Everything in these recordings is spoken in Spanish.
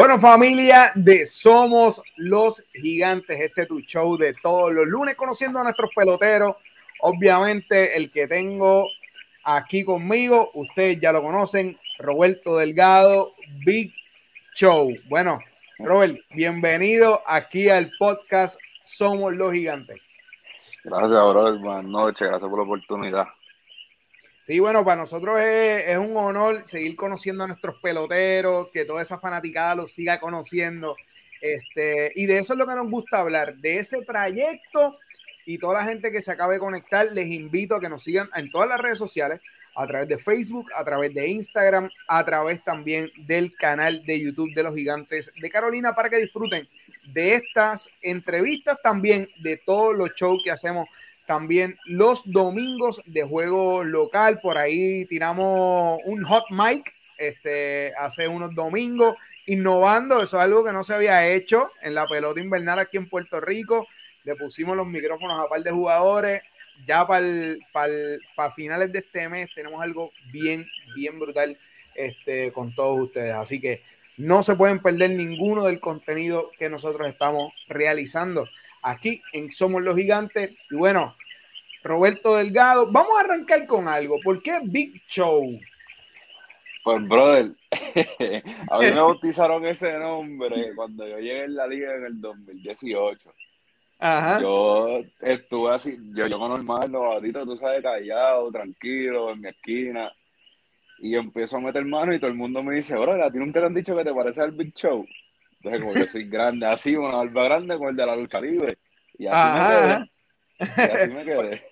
Bueno, familia de Somos los Gigantes, este es tu show de todos los lunes, conociendo a nuestros peloteros. Obviamente, el que tengo aquí conmigo, ustedes ya lo conocen, Roberto Delgado, Big Show. Bueno, Robert, bienvenido aquí al podcast Somos los Gigantes. Gracias, brother. Buenas noches, gracias por la oportunidad. Sí, bueno, para nosotros es, un honor seguir conociendo a nuestros peloteros, que toda esa fanaticada los siga conociendo. Este, y de eso es lo que nos gusta hablar, de ese trayecto y toda la gente que se acabe de conectar, les invito a que nos sigan en todas las redes sociales, a través de Facebook, a través de Instagram, a través también del canal de YouTube de los Gigantes de Carolina para que disfruten de estas entrevistas, también de todos los shows que hacemos también los domingos de juego local, por ahí tiramos un hot mic este, hace unos domingos, innovando, eso es algo que no se había hecho en la pelota invernal aquí en Puerto Rico. Le pusimos los micrófonos a par de jugadores. Ya para para finales de este mes tenemos algo bien, bien brutal este, con todos ustedes. Así que no se pueden perder ninguno del contenido que nosotros estamos realizando aquí en Somos los Gigantes. Y bueno, Roberto Delgado, vamos a arrancar con algo. ¿Por qué Big Show? Pues, brother, a mí me bautizaron ese nombre cuando yo llegué en la liga en el 2018. Ajá. Yo estuve así, yo, yo normal, novatito, tú sabes, callado, tranquilo, en mi esquina. Y empiezo a meter mano y todo el mundo me dice, brother, a ti nunca te han dicho que te parece al Big Show. Entonces, como yo soy grande, así, una barba grande con el de la lucha libre. Y así me quedé.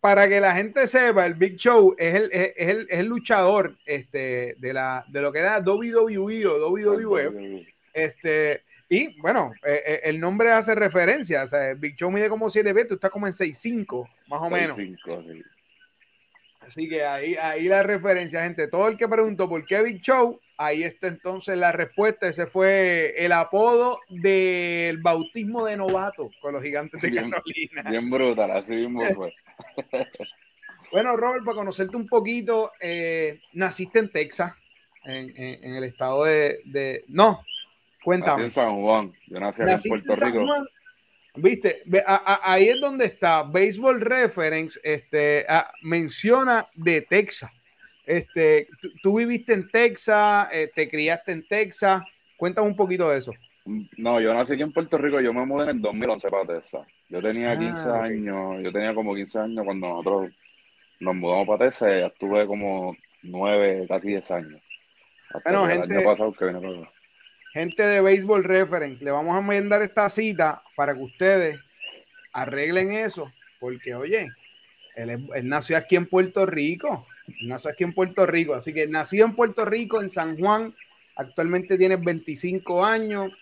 Para que la gente sepa, el Big Show es el, es el, es el luchador este, de, la, de lo que era WWE o WWF. Este, y bueno, eh, eh, el nombre hace referencia. O sea, Big Show mide como 7 pies, tú estás como en 6'5, más o 6, menos. 5, sí. Así que ahí, ahí la referencia, gente. Todo el que preguntó por qué Big Show, ahí está entonces la respuesta. Ese fue el apodo del bautismo de novato con los gigantes de Carolina. Bien brutal, así mismo fue. bueno, Robert, para conocerte un poquito, eh, naciste en Texas, en, el estado de, No, cuéntame. Nací en San Juan, yo nací en Puerto Rico. Viste, ahí es donde está Baseball Reference, este, menciona de Texas. Este, tú, viviste en Texas, eh, te criaste en Texas. Cuéntame un poquito de eso. No, yo nací aquí en Puerto Rico, yo me mudé en el 2011 para Texas. Yo tenía 15 ah, años, yo tenía como 15 años cuando nosotros nos mudamos para Texas, ya estuve como 9, casi 10 años. bueno, gente, el año pasado que viene gente de Baseball Reference, le vamos a mandar esta cita para que ustedes arreglen eso, porque oye, él, nació aquí en Puerto Rico, nació aquí en Puerto Rico, así que nacido en Puerto Rico, en San Juan, actualmente tienes 25 años.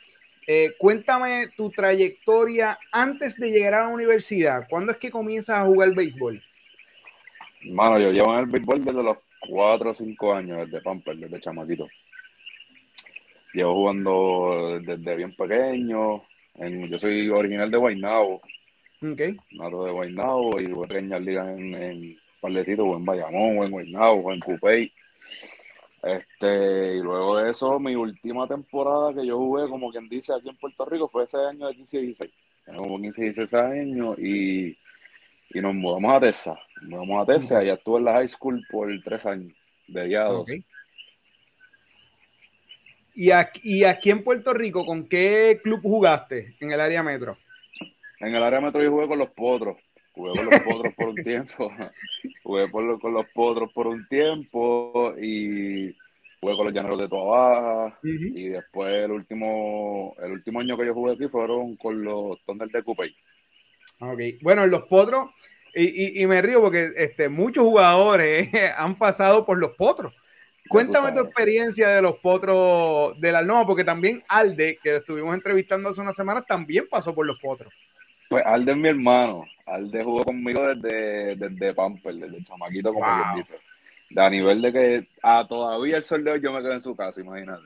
Eh, cuéntame tu trayectoria antes de llegar a la universidad. ¿Cuándo es que comienzas a jugar béisbol? Mano, yo llevo en el béisbol desde los 4 o 5 años, desde Pamper, desde chamaquito. Llevo jugando desde bien pequeño. yo soy original de Guaynabo. Okay. Nato de Guaynabo y jugué pequeñas ligas en, en Parlecito, o en Bayamón, o en Guaynabo, o en Cupey. Este, y luego de eso, mi última temporada que yo jugué, como quien dice, aquí en Puerto Rico, fue ese año de 15 y 16. Tenía como 15 y 16 años y, y nos mudamos a Tessa. Nos mudamos a Tessa, y estuve en la high school por tres años, de día a ¿Y aquí, aquí en Puerto Rico, con qué club jugaste en el área metro? En el área metro yo jugué con los potros. Jugué con los potros por un tiempo. jugué con los potros por un tiempo y jugué con los llaneros de Toa Y después el último, el último año que yo jugué aquí fueron con los Thunder de Coupey. Ok. Bueno, en los potros, y, y, me río porque este, muchos jugadores han pasado por los potros. Cuéntame tu experiencia de los potros de la Alnoma, porque también Alde, que estuvimos entrevistando hace unas semanas, también pasó por los potros. Pues Alde es mi hermano. Alde jugó conmigo desde, desde Pamper, desde chamaquito, como wow. dice. De a nivel de que a todavía el sol de hoy yo me quedé en su casa, imagínate.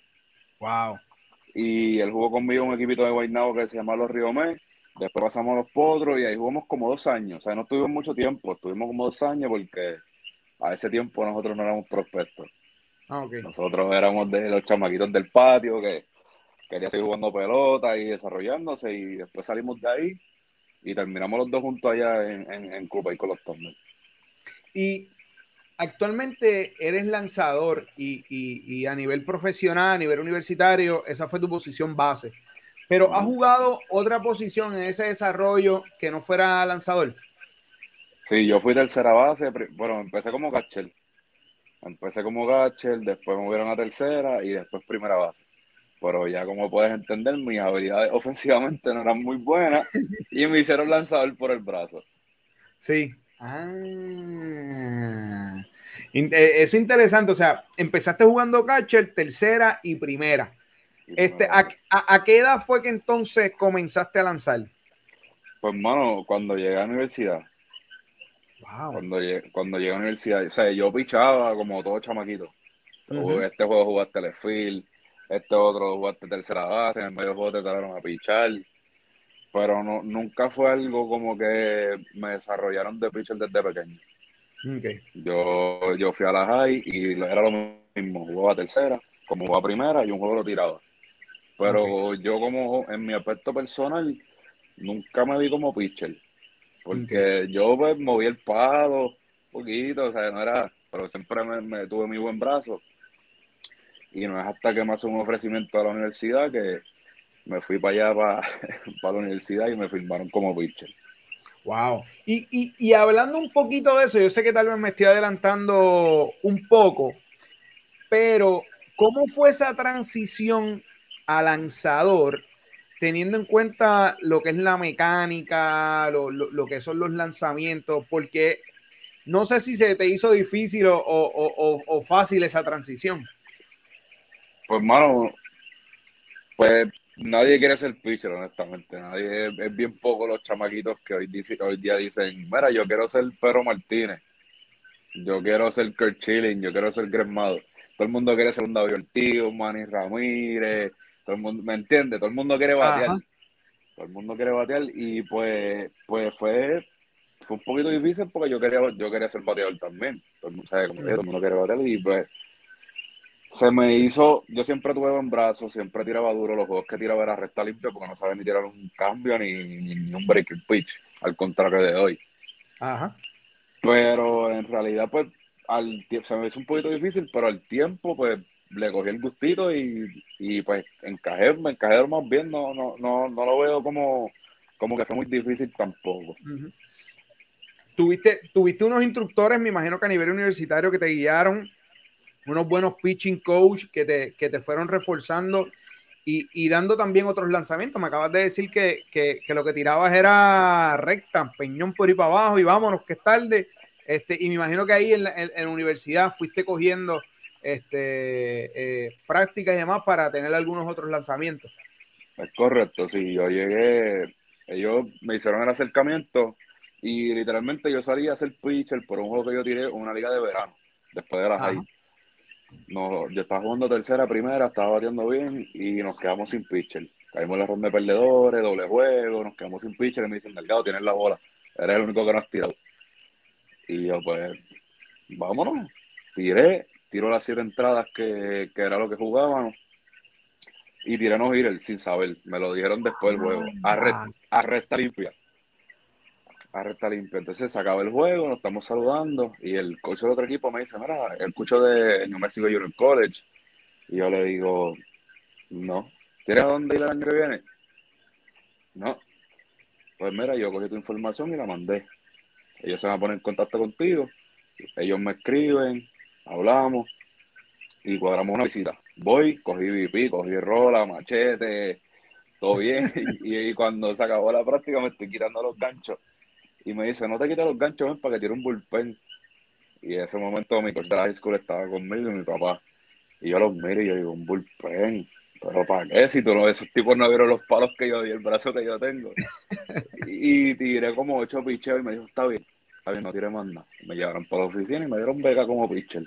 Wow. Y él jugó conmigo en un equipito de Guaynabo que se llama Los Riomé. Después pasamos a los potros y ahí jugamos como dos años. O sea, no estuvimos mucho tiempo, estuvimos como dos años porque a ese tiempo nosotros no éramos prospectos. Ah, Nosotros éramos de los chamaquitos del patio que quería seguir jugando pelota y desarrollándose y después salimos de ahí y terminamos los dos juntos allá en, en, en Cuba y con los Thunder. Y actualmente eres lanzador y, y, a nivel profesional, a nivel universitario, esa fue tu posición base. Pero ¿has jugado otra posición en ese desarrollo que no fuera lanzador? Sí, yo fui tercera base, bueno, empecé como catcher. Empecé como catcher, después me movieron a tercera y después primera base. Pero ya como puedes entender, mis habilidades ofensivamente no eran muy buenas y me hicieron lanzador por el brazo. Sí. Ah. Eh, eso es interesante, o sea, empezaste jugando catcher, tercera y primera. Este, ¿a, a, qué edad fue que entonces comenzaste a lanzar? Pues, mano, cuando llegué a la universidad. Cuando, llegué, cuando llegué a la universidad, o sea, yo pichaba como todo chamaquito. Este juego jugaste Telefield, este otro jugaste tercera base, en medio juego te trataron a pichar. Pero no, nunca fue algo como que me desarrollaron de pitcher desde pequeño. Yo, yo fui a la high y era lo mismo, jugaba tercera, como jugaba primera y un juego lo tiraba. Pero yo como en mi aspecto personal nunca me vi como pitcher. Porque yo pues, moví el palo un poquito, o sea, no era, pero siempre me, tuve mi buen brazo. Y no es hasta que me hace un ofrecimiento a la universidad que me fui para allá, para, para la universidad y me firmaron como pitcher. Wow. Y, hablando un poquito de eso, yo sé que tal vez me estoy adelantando un poco, pero ¿cómo fue esa transición a lanzador, teniendo en cuenta lo que es la mecánica, lo, que son los lanzamientos? Porque no sé si se te hizo difícil o, o fácil esa transición. Pues, mano, pues Nadie quiere ser pitcher, honestamente. Nadie, es, bien poco los chamaquitos que hoy, dice, hoy día dicen, mira, yo quiero ser Pedro Martínez, yo quiero ser Kurt Chilling, yo quiero ser Gremado. Todo el mundo quiere ser un David Ortiz, Manny Ramírez, todo el mundo, ¿me entiende? Todo el mundo quiere batear. Todo el mundo quiere batear y pues, pues fue, fue un poquito difícil porque yo quería, yo quería ser bateador también. Todo el mundo, sabe, todo el mundo quiere batear y pues se me hizo, yo siempre tuve buen brazo, siempre tiraba duro, los juegos que tiraba era recta limpia porque no sabía ni tirar un cambio ni, ni, un breaking pitch, al contrario de hoy. Ajá. Pero en realidad, pues, al, se me hizo un poquito difícil, pero al tiempo, pues, le cogí el gustito y, y pues encajé, me encajé más bien, no, no, no, no lo veo como, como que fue muy difícil tampoco. ¿Tuviste, tuviste unos instructores, me imagino que a nivel universitario, que te guiaron unos buenos pitching coach que te, que te fueron reforzando y, y, dando también otros lanzamientos. Me acabas de decir que, que, lo que tirabas era recta, peñón por ahí para abajo y vámonos, que es tarde. Este, y me imagino que ahí en la, en, la universidad fuiste cogiendo este, eh, prácticas y demás para tener algunos otros lanzamientos. Es correcto, sí, yo llegué, ellos me hicieron el acercamiento y literalmente yo salí a hacer pitcher por un juego que yo tiré en una liga de verano, después de la high no, yo estaba jugando tercera, primera, estaba batiendo bien y nos quedamos sin pitcher. Caímos en la ronda de perdedores, doble juego, nos quedamos sin pitcher y me dicen, Delgado, tienes la bola. Eres el único que no has tirado. Y yo, pues, vámonos. Tiré, tiro las siete entradas que, que era lo que jugábamos. Y tiré no ir sin saber. Me lo dijeron después del juego. A, resta limpia a recta limpia. Entonces se acaba el juego, nos estamos saludando y el coach del otro equipo me dice, mira, el coach de New Mexico Junior College. Y yo le digo, no. ¿Tienes a dónde ir el año que viene? No. Pues mira, yo cogí tu información y la mandé. Ellos se van a poner en contacto contigo. Ellos me escriben, hablamos y cuadramos una visita. Voy, cogí VP, cogí rola, machete, todo bien. y, y, cuando se acabó la práctica me estoy quitando los ganchos y me dice, no te quites los ganchos para que tire un bullpen. Y en ese momento mi coach de la high school estaba conmigo y mi papá. Y yo los miro y yo digo, un bullpen. Pero ¿para qué? Si tú no, esos tipos no vieron los palos que yo di, el brazo que yo tengo. y, tiré como ocho picheos y me dijo, está bien, está bien, no tire más nada. Me llevaron para la oficina y me dieron beca como pitcher.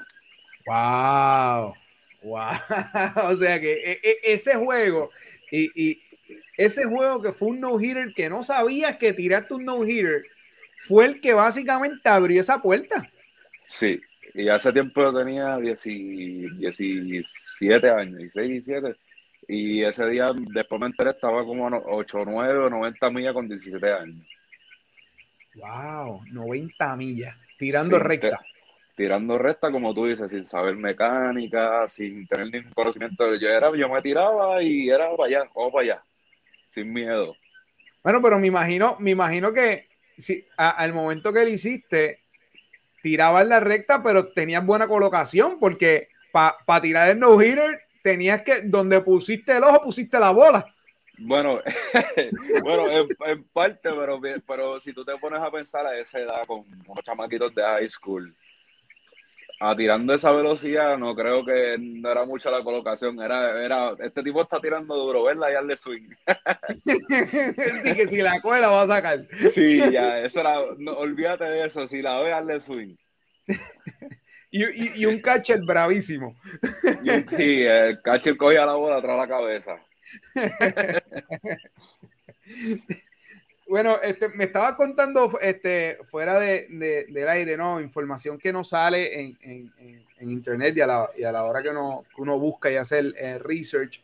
¡Wow! ¡Wow! o sea que e, e, ese juego y, y ese juego que fue un no-hitter que no sabías que tiraste un no-hitter fue el que básicamente abrió esa puerta. Sí, y hace tiempo yo tenía 17 años, 16, 17, Y ese día, después me enteré, estaba como 8, 9 o 90 millas con 17 años. Wow, 90 millas, tirando recta. tirando recta, como tú dices, sin saber mecánica, sin tener ningún conocimiento. Yo, era, yo me tiraba y era para allá, vamos para allá, sin miedo. Bueno, pero me imagino, me imagino que si, al momento que lo hiciste, tirabas la recta, pero tenías buena colocación, porque para tirar el no-hitter tenías que, donde pusiste el ojo, pusiste la bola. Bueno, bueno, en, parte, pero, pero si tú te pones a pensar a esa edad con unos chamaquitos de high school, a tirando esa velocidad, no creo que no era mucha la colocación. Era, era, este tipo está tirando duro, verla y darle swing. sí, que si la coge la va a sacar. Sí, ya, eso era, no, olvídate de eso, si la ve, darle swing. y, y, y, un catcher bravísimo. sí, el catcher cogía la bola atrás de la cabeza. Bueno, este, me estaba contando este, fuera de, del aire, ¿no? Información que no sale en, en, internet y a, la, y a, la, hora que uno, uno busca y hace el, research.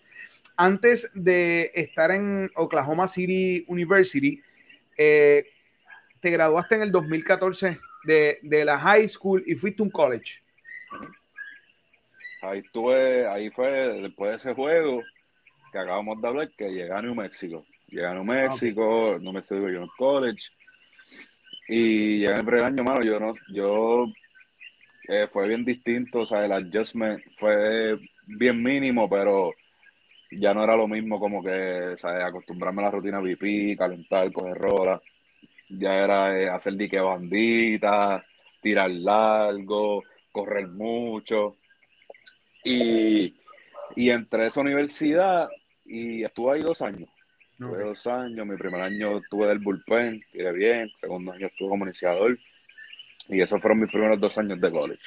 Antes de estar en Oklahoma City University, eh, te graduaste en el 2014 de, de, la high school y fuiste a un college. Ahí estuve, ahí fue después de ese juego que acabamos de hablar, que llegué a New Mexico. Llegué a New México, no me sigo yo en college. Y llegué el primer año, mano, yo no, yo eh, fue bien distinto, o sea, el adjustment fue bien mínimo, pero ya no era lo mismo como que, ¿sabes? acostumbrarme a la rutina VP, calentar, coger rola. Ya era eh, hacer dique bandita, tirar largo, correr mucho. Y, y entre esa universidad y estuve ahí dos años. Tuve dos años, mi primer año estuve del bullpen, tiré bien, segundo año estuve como iniciador y esos fueron mis primeros dos años de college.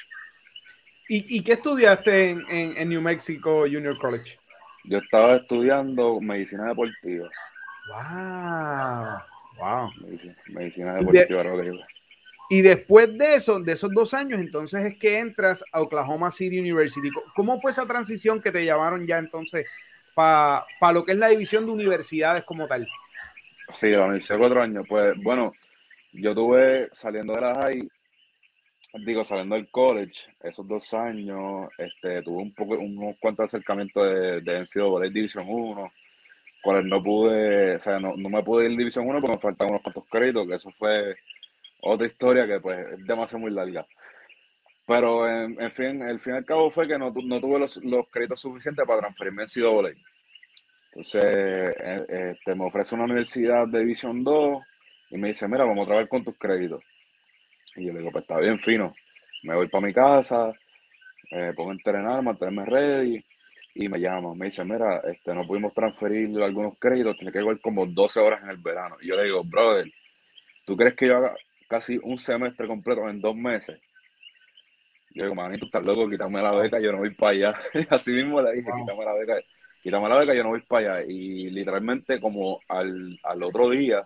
¿Y, qué estudiaste en, New Mexico Junior College? Yo estaba estudiando medicina deportiva. ¡Wow! ¡Wow! Medicina, deportiva, y después de eso, de esos dos años, entonces es que entras a Oklahoma City University. ¿Cómo fue esa transición que te llamaron ya entonces para lo que es la división de universidades como tal. Sí, la universidad cuatro años. Pues bueno, yo tuve saliendo de la high, digo, saliendo del college, esos dos años, este, tuve un poco, unos cuantos acercamientos de, de NCAA División 1, cuales no pude, o sea, no, no me pude ir en División 1 porque me faltaban unos cuantos créditos, que eso fue otra historia que pues es demasiado muy larga. Pero en, fin, el fin y al cabo fue que no, no tuve los, los, créditos suficientes para transferirme en CWA. Entonces, eh, este, me ofrece una universidad de División 2 y me dice, mira, vamos a trabajar con tus créditos. Y yo le digo, pues está bien fino. Me voy para mi casa, eh, pongo a entrenar, mantenerme ready. Y me llama, me dice, mira, este, no pudimos transferir algunos créditos, tiene que ir como 12 horas en el verano. Y yo le digo, brother, ¿tú crees que yo haga casi un semestre completo en dos meses? Yo digo, manito, estás loco, quítame la beca, yo no voy para allá. Así mismo le dije, quítame la beca, quítame la beca, yo no voy para allá. Y literalmente como al, otro día,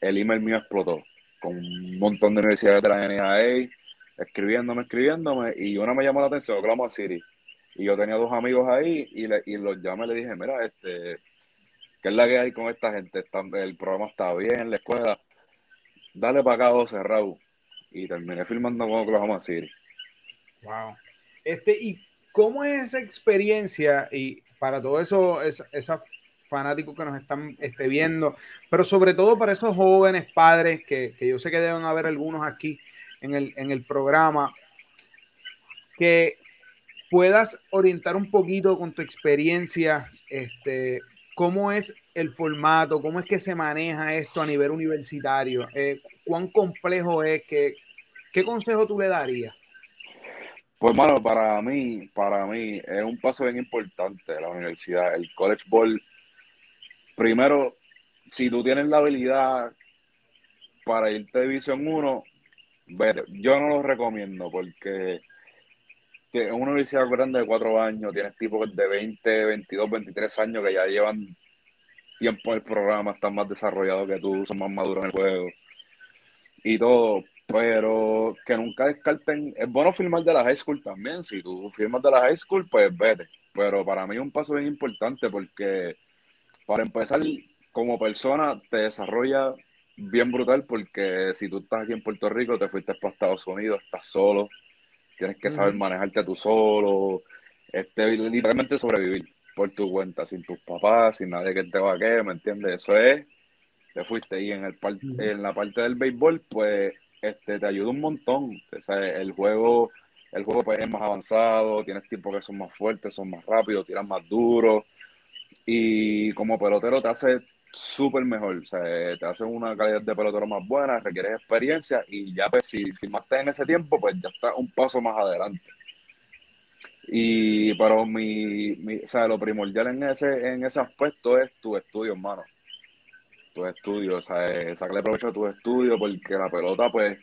el email mío explotó con un montón de universidades de la NAA, escribiéndome, escribiéndome, y una me llamó la atención, Oklahoma City. Y yo tenía dos amigos ahí y, le, y los llamé y le dije, mira, este, ¿qué es la que hay con esta gente? el programa está bien, la escuela. Dale para acá, José Raúl. Y terminé filmando con Oklahoma City. Wow. Este, ¿y cómo es esa experiencia? Y para todo eso, esos fanáticos que nos están este, viendo, pero sobre todo para esos jóvenes padres, que, yo sé que deben haber algunos aquí en el, en el programa, que puedas orientar un poquito con tu experiencia, este, cómo es el formato, cómo es que se maneja esto a nivel universitario, eh, cuán complejo es, que, qué consejo tú le darías. Pues, mano, para mí, para mí es un paso bien importante la universidad. El College Board, primero, si tú tienes la habilidad para irte a División 1, Yo no lo recomiendo porque es una universidad grande de cuatro años, tienes tipos de 20, 22, 23 años que ya llevan tiempo en el programa, están más desarrollados que tú, son más maduros en el juego y todo pero que nunca descarten. Es bueno firmar de la high school también. Si tú firmas de la high school, pues vete. pero para mí es un paso bien importante porque para empezar, como persona te desarrolla bien brutal porque si tú estás aquí en Puerto Rico, te fuiste para Estados Unidos, estás solo, tienes que saber manejarte tú solo, este, literalmente sobrevivir por tu cuenta, sin tus papás, sin nadie que te va a querer, ¿me entiendes? Eso es, te fuiste y en, el en la parte del béisbol, pues este, te ayuda un montón. El juego, el juego pues, es más avanzado, tienes tiempos que son más fuertes, son más rápidos, tiran más duro. Y como pelotero te hace súper mejor, o sea, te hace una calidad de pelotero más buena, requieres experiencia y ya pues si firmaste en ese tiempo, pues ya está un paso más adelante. Y pero mi, mi, o sea, lo primordial en ese, en ese aspecto es tu estudio, hermano. Tu estudio, o sea, sacarle provecho a tu estudio porque la pelota, pues,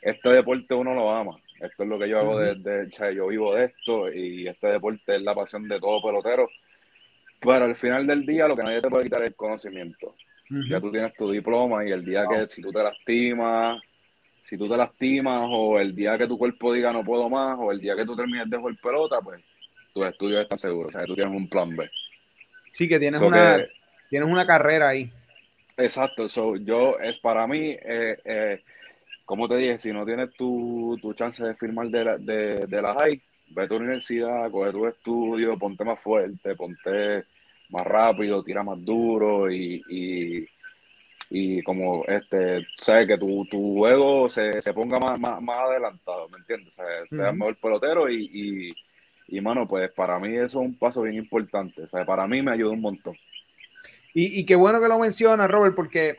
este deporte uno lo ama. Esto es lo que yo hago desde, o sea, yo vivo de esto y este deporte es la pasión de todo pelotero. Pero al final del día lo que nadie te puede quitar es el conocimiento. Ya tú tienes tu diploma y el día que si tú te lastimas, si tú te lastimas o el día que tu cuerpo diga no puedo más o el día que tú termines de jugar pelota, pues tus estudios están seguros, o sea, tú tienes un plan B. Sí, que tienes, una, tienes una carrera ahí. Exacto, so, yo es para mí, eh, eh, como te dije, si no tienes tu, tu chance de firmar de la, de, de la high, ve a tu universidad, coge tu estudio, ponte más fuerte, ponte más rápido, tira más duro y y como este sabes que tu, tu juego se, se ponga más, más, adelantado, ¿me entiendes? O sea, sea mejor pelotero y, y, y, mano, pues para mí eso es un paso bien importante, o sea, para mí me ayuda un montón. Y, y qué bueno que lo mencionas, Robert, porque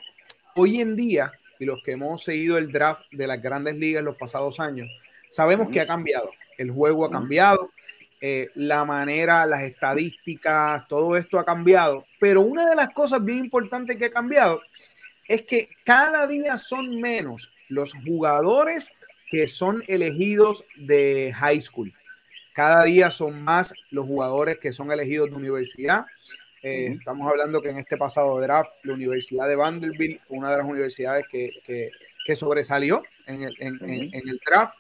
hoy en día, y los que hemos seguido el draft de las grandes ligas en los pasados años, sabemos que ha cambiado, el juego ha cambiado, eh, la manera, las estadísticas, todo esto ha cambiado, pero una de las cosas bien importantes que ha cambiado es que cada día son menos los jugadores que son elegidos de high school. Cada día son más los jugadores que son elegidos de universidad. Eh, estamos hablando que en este pasado draft, la Universidad de Vanderbilt fue una de las universidades que, que, sobresalió en el, en, en, el draft.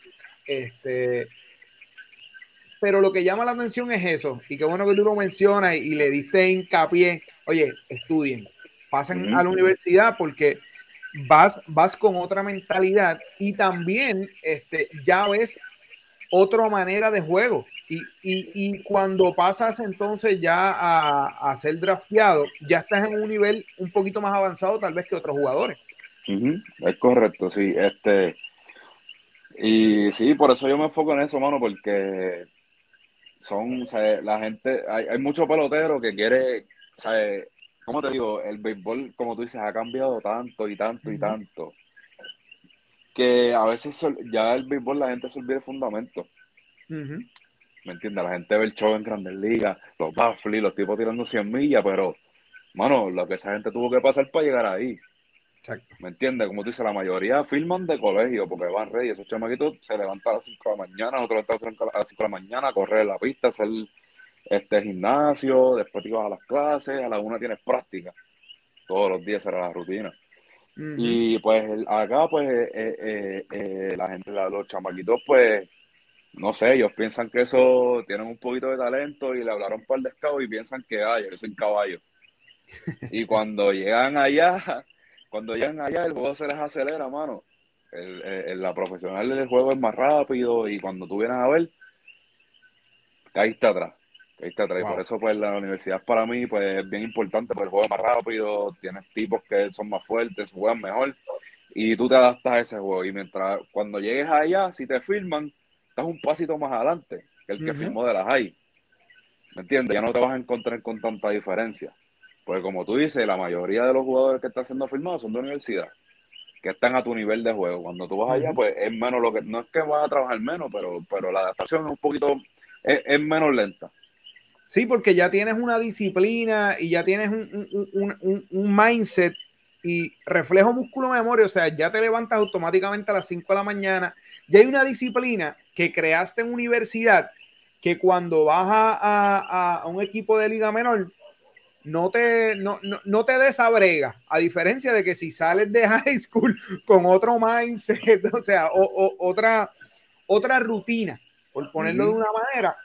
Este, pero lo que llama la atención es eso, y qué bueno que tú lo mencionas y, y le diste hincapié, oye, estudien, pasen a la universidad porque vas, vas con otra mentalidad y también este, ya ves otra manera de juego. Y, y, y cuando pasas entonces ya a, a, ser drafteado, ya estás en un nivel un poquito más avanzado tal vez que otros jugadores. Es correcto, sí. Este, y sí, por eso yo me enfoco en eso, mano, porque son, o sea, la gente, hay, hay mucho pelotero que quiere, o sea, como te digo, el béisbol, como tú dices, ha cambiado tanto y tanto y tanto que a veces ya el béisbol la gente se olvida el fundamento. ¿Me entiendes? La gente ve el show en Grandes Ligas, los baffles, los tipos tirando 100 millas, pero, mano, lo que esa gente tuvo que pasar para llegar ahí. Exacto. ¿Me entiendes? Como tú dices, la mayoría filman de colegio porque van rey. Esos chamaquitos se levantan a las 5 de la mañana, otros a las 5 de la mañana a correr la pista, hacer este gimnasio, después te ibas a las clases, a la una tienes práctica. Todos los días era la rutina. Y pues acá, pues, eh, eh, eh, la gente, los chamaquitos, pues, no sé, ellos piensan que eso tienen un poquito de talento y le hablaron para el descabo y piensan que, ay, yo soy caballo. y cuando llegan allá, cuando llegan allá, el juego se les acelera, mano. El, la profesional del juego es más rápido y cuando tú vienes a ver, caíste atrás. Ahí está Por eso, pues, la universidad para mí, pues, es bien importante, porque el juego es más rápido, tienes tipos que son más fuertes, juegan mejor, y tú te adaptas a ese juego. Y mientras, cuando llegues allá, si te firman, estás un pasito más adelante que el que firmó de la high. ¿Me entiendes? Ya no te vas a encontrar con tanta diferencia. Porque como tú dices, la mayoría de los jugadores que están siendo firmados son de universidad, que están a tu nivel de juego. Cuando tú vas allá, pues es menos lo que, no es que vas a trabajar menos, pero, pero la adaptación es un poquito, es menos lenta. Sí, porque ya tienes una disciplina y ya tienes un, mindset y reflejo músculo memoria, o sea, ya te levantas automáticamente a las 5 de la mañana. Ya hay una disciplina que creaste en universidad que cuando vas a, un equipo de liga menor, no te, no, no, te desabrega, a diferencia de que si sales de high school con otro mindset, o sea, o, otra, otra rutina, por ponerlo de una manera,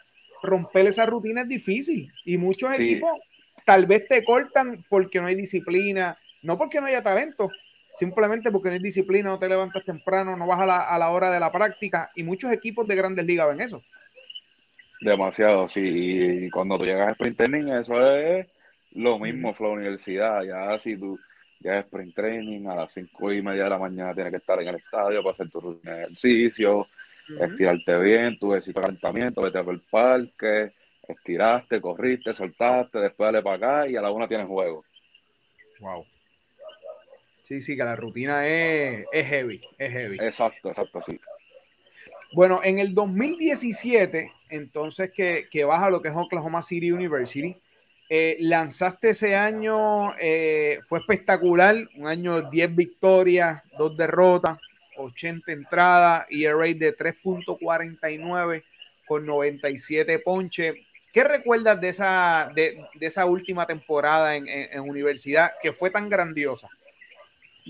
romper esa rutina es difícil. Y muchos equipos tal vez te cortan porque no hay disciplina, no porque no haya talento, simplemente porque no hay disciplina, no te levantas temprano, no vas a la, a la hora de la práctica y muchos equipos de grandes ligas ven eso. Demasiado, sí. Y cuando tú llegas a sprint training, eso es lo mismo, la Universidad. Ya si tú llegas a sprint training a las cinco y media de la mañana tienes que estar en el estadio para hacer tu rutina de ejercicio, estirarte bien, tu ejercicio de calentamiento, vete al parque, estiraste, corriste, soltaste, después dale para acá y a la una tienes juego. Wow. Sí, sí, que la rutina es, es heavy, es heavy. Exacto, exacto, sí. Bueno, en el 2017, entonces que, que vas a lo que es Oklahoma City University, eh, lanzaste ese año, eh, fue espectacular, un año 10 victorias, 2 derrotas, 80 entradas, ERA de 3.49 con 97 ponches. ¿Qué recuerdas de esa, de, esa última temporada en, en, universidad que fue tan grandiosa?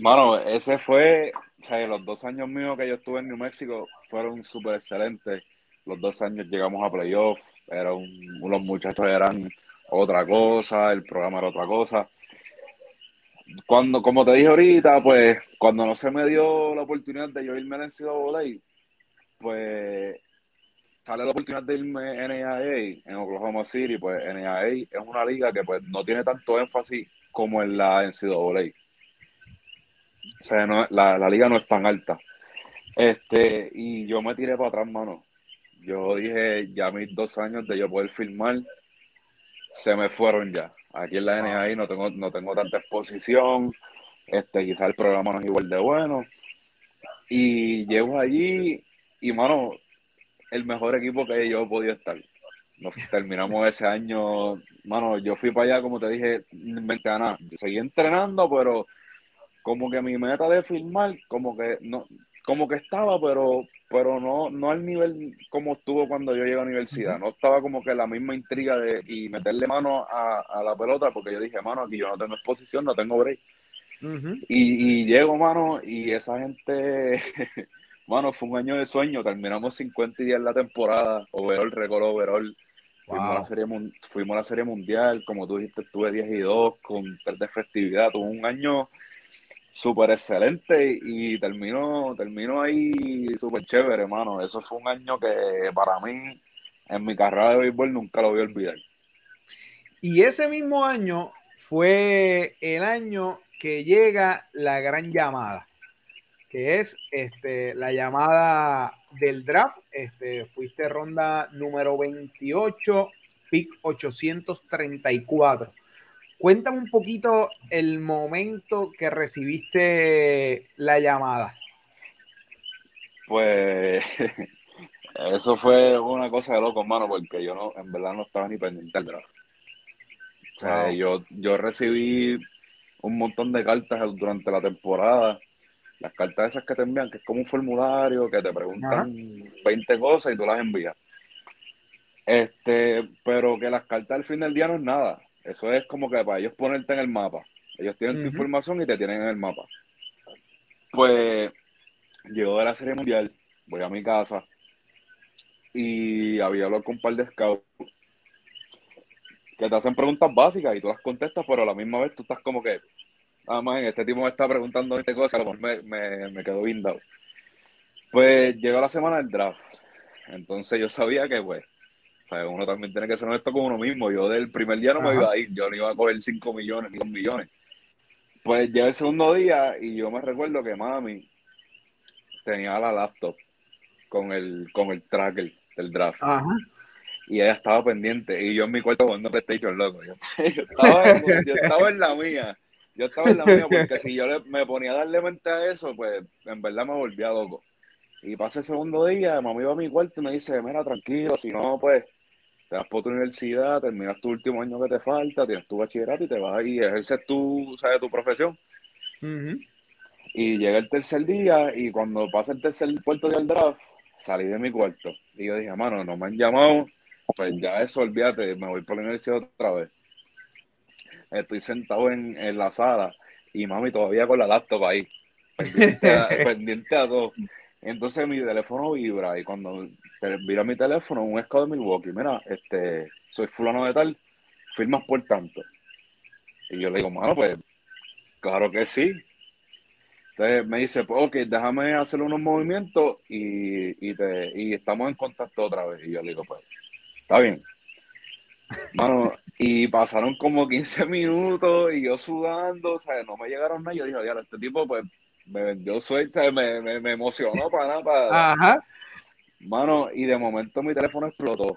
Mano, ese fue, o sea, los dos años míos que yo estuve en New México fueron súper excelentes. Los dos años llegamos a playoff, eran, los muchachos eran otra cosa, el programa era otra cosa. Cuando, como te dije ahorita, pues cuando no se me dio la oportunidad de yo irme a NCAA, pues sale la oportunidad de irme a NAA en Oklahoma City, pues NAA es una liga que pues no tiene tanto énfasis como en la NCAA. O sea, la, la, liga no es tan alta. Este, y yo me tiré para atrás, mano. Yo dije, ya mis dos años de yo poder filmar, se me fueron ya. Aquí en la NAA no tengo, no tengo tanta exposición. Este, quizás el programa no es igual de bueno. Y llego allí y, mano, el mejor equipo que yo he podido estar. Nos terminamos ese año, mano, yo fui para allá, como te dije, mente nada. seguí entrenando, pero como que mi meta de filmar, como que no, como que estaba, pero, pero no, no al nivel como estuvo cuando yo llegué a la universidad. No estaba como que la misma intriga de y meterle mano a, la pelota, porque yo dije, mano, aquí yo no tengo exposición, no tengo break. y, y llego, mano, y esa gente Bueno, fue un año de sueño. Terminamos 50 días la temporada. Overall, récord overall. Fuimos, a la serie, fuimos a la serie mundial. Como tú dijiste, tuve 10 y 2 con 3 de festividad. Tuve un año súper excelente y terminó, terminó ahí súper chévere, hermano. Eso fue un año que para mí, en mi carrera de béisbol, nunca lo voy a olvidar. Y ese mismo año fue el año que llega la gran llamada que es este, la llamada del draft. Este, fuiste ronda número 28, pick 834. Cuéntame un poquito el momento que recibiste la llamada. Pues eso fue una cosa de loco, hermano, porque yo no, en verdad no estaba ni pendiente del draft. O sea, yo, yo recibí un montón de cartas durante la temporada las cartas esas que te envían, que es como un formulario que te preguntan 20 cosas y tú las envías. Este, pero que las cartas al fin del día no es nada. Eso es como que para ellos ponerte en el mapa. Ellos tienen tu información y te tienen en el mapa. Pues llego de la serie mundial, voy a mi casa y había hablado con un par de scouts que te hacen preguntas básicas y tú las contestas, pero a la misma vez tú estás como que, ah, man, este tipo me está preguntando esta cosa, a lo mejor me, me, me quedó guindado. Pues llegó la semana del draft. Entonces yo sabía que, pues, uno también tiene que ser honesto con uno mismo. Yo del primer día no me iba a ir, yo no iba a coger 5 millones ni 2 millones. Pues llega el segundo día y yo me recuerdo que mami tenía la laptop con el, con el tracker del draft. Y ella estaba pendiente. Y yo en mi cuarto jugando PlayStation, loco. Yo, estaba, yo estaba en la mía. Yo estaba en la mía porque si yo me ponía a darle mente a eso, pues en verdad me volvía loco. Y pasa el segundo día, mamá iba a mi cuarto y me dice, mira, tranquilo, si no, pues te vas por tu universidad, terminas tu último año que te falta, tienes tu bachillerato y te vas y ejerces tu, ¿sabes? tu profesión. Y llega el tercer día y cuando pasa el tercer puerto del draft, salí de mi cuarto. Y yo dije, mano, no me han llamado, pues ya eso, olvídate, me voy por la universidad otra vez estoy sentado en, en la sala y mami todavía con la laptop ahí, pendiente a, pendiente a todo. Entonces mi teléfono vibra y cuando vibra mi teléfono, un escado de Milwaukee, mira, este, soy fulano de tal, firmas por tanto. Y yo le digo, mano, pues, claro que sí. Entonces me dice, pues, ok, déjame hacer unos movimientos y, y, te, y estamos en contacto otra vez. Y yo le digo, pues, está bien. Mano, y pasaron como 15 minutos y yo sudando, o sea, no me llegaron nada. Yo dije, este tipo, pues, me vendió suerte, me, me, me emocionó para nada. Para... Ajá. Mano, y de momento mi teléfono explotó.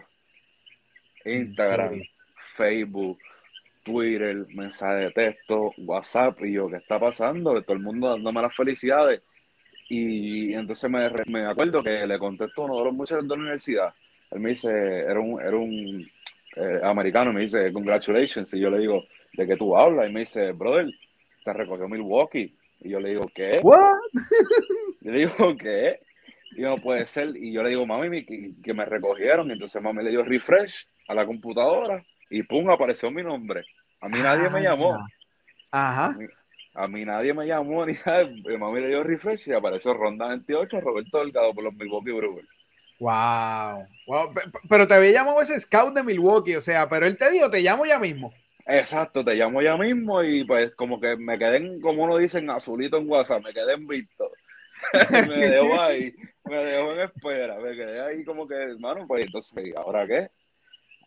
Instagram, Facebook, Twitter, mensaje de texto, WhatsApp, y yo, ¿qué está pasando? Todo el mundo dándome las felicidades. Y entonces me, me acuerdo que le contestó uno de los muchachos de la universidad. Él me dice, era un, era un eh, americano, me dice, congratulations. Y yo le digo, ¿de qué tú hablas? Y me dice, brother, te recogió Milwaukee. Y yo le digo, ¿qué? ¿What? le digo, ¿qué? Y no puede ser. Y yo le digo, mami, que, que me recogieron. Y entonces mami le dio refresh a la computadora y pum, apareció mi nombre. A mí nadie me llamó. Ajá. A mí, nadie me llamó ni nada. Mi mami le dio refresh y apareció Ronda 28, Roberto Delgado por los Milwaukee Brewers. Wow. wow. Pero te había llamado ese scout de Milwaukee, o sea, pero él te dijo, te llamo ya mismo. Exacto, te llamo ya mismo y pues como que me quedé, en, como uno dice, en azulito en WhatsApp, me quedé en visto. me dejó ahí, me dejó en espera, me quedé ahí como que, hermano, pues entonces, ¿ahora qué?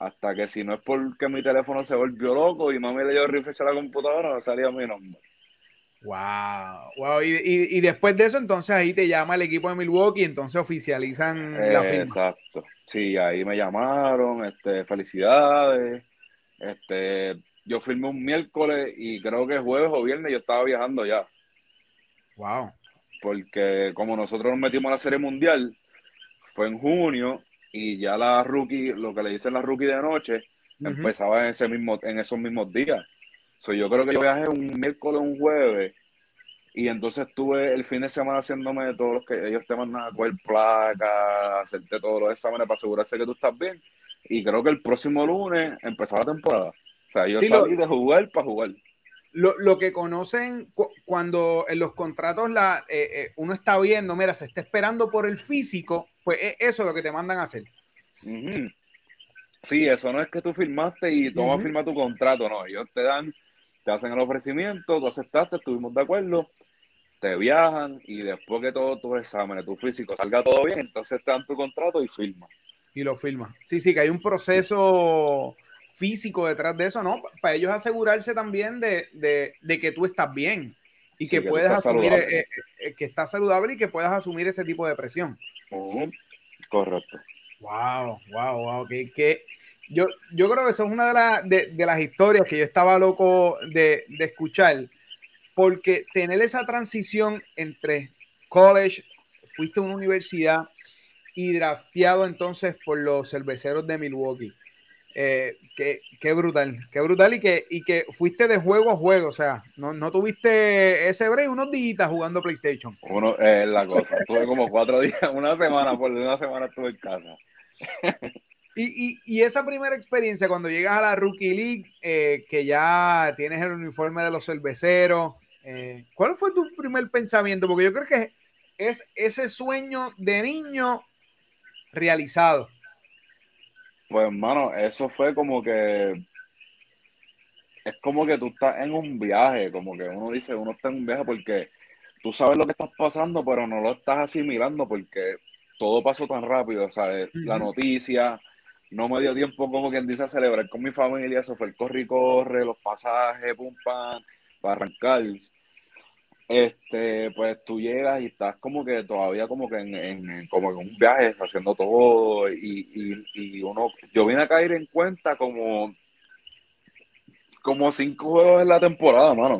Hasta que si no es porque mi teléfono se volvió loco y mami le dio refresh a la computadora, no salía mi nombre. Wow, wow. Y, y, después de eso, entonces ahí te llama el equipo de Milwaukee y entonces oficializan la firma. Exacto. Sí, ahí me llamaron, este, felicidades. Este, yo firmé un miércoles y creo que jueves o viernes yo estaba viajando ya. Wow. Porque como nosotros nos metimos a la Serie Mundial, fue en junio y ya la rookie, lo que le dicen la rookie de noche, empezaba en ese mismo, en esos mismos días. So, yo creo que yo viajé un miércoles, un jueves, y entonces estuve el fin de semana haciéndome de todos los que ellos te mandan a coger placa, hacerte todos los exámenes para asegurarse que tú estás bien. Y creo que el próximo lunes empezaba la temporada. O sea, yo salí de jugar para jugar. Lo, lo, que conocen cuando en los contratos la, eh, eh, uno está viendo, mira, se está esperando por el físico, pues e, eso es lo que te mandan a hacer. Sí, eso no es que tú firmaste y tú vas a firmar tu contrato, no, ellos te dan, te hacen el ofrecimiento, tú aceptaste, estuvimos de acuerdo, te viajan y después que todos tus exámenes, tu físico salga todo bien, entonces te dan tu contrato y firmas. Y lo firmas. Sí, sí, que hay un proceso físico detrás de eso, ¿no? Para ellos asegurarse también de, que tú estás bien y que, puedes asumir, eh, eh, eh, que estás saludable y que puedas asumir ese tipo de presión. Correcto. Wow, wow, wow. Que, yo, yo creo que eso es una de, de, las historias que yo estaba loco de, de escuchar, porque tener esa transición entre college, fuiste a una universidad y drafteado entonces por los cerveceros de Milwaukee eh, qué, brutal, qué brutal y que, y que fuiste de juego a juego, o sea, no, no tuviste ese break unos días jugando PlayStation. Uno es la cosa, tuve como cuatro días, una semana, por una semana estuve en casa. Y, y, esa primera experiencia cuando llegas a la Rookie League, eh, que ya tienes el uniforme de los cerveceros, eh, ¿cuál fue tu primer pensamiento? Porque yo creo que es ese sueño de niño realizado. Pues, hermano, eso fue como que. Es como que tú estás en un viaje, como que uno dice, uno está en un viaje porque tú sabes lo que estás pasando, pero no lo estás asimilando porque todo pasó tan rápido, ¿sabes? La noticia, no me dio tiempo, como quien dice, a celebrar con mi familia, eso fue el corre y corre, los pasajes, pum, pam, para arrancar este, pues tú llegas y estás como que todavía como que en, como en un viaje haciendo todo y, y, uno, yo vine a caer en cuenta como como cinco juegos en la temporada, mano.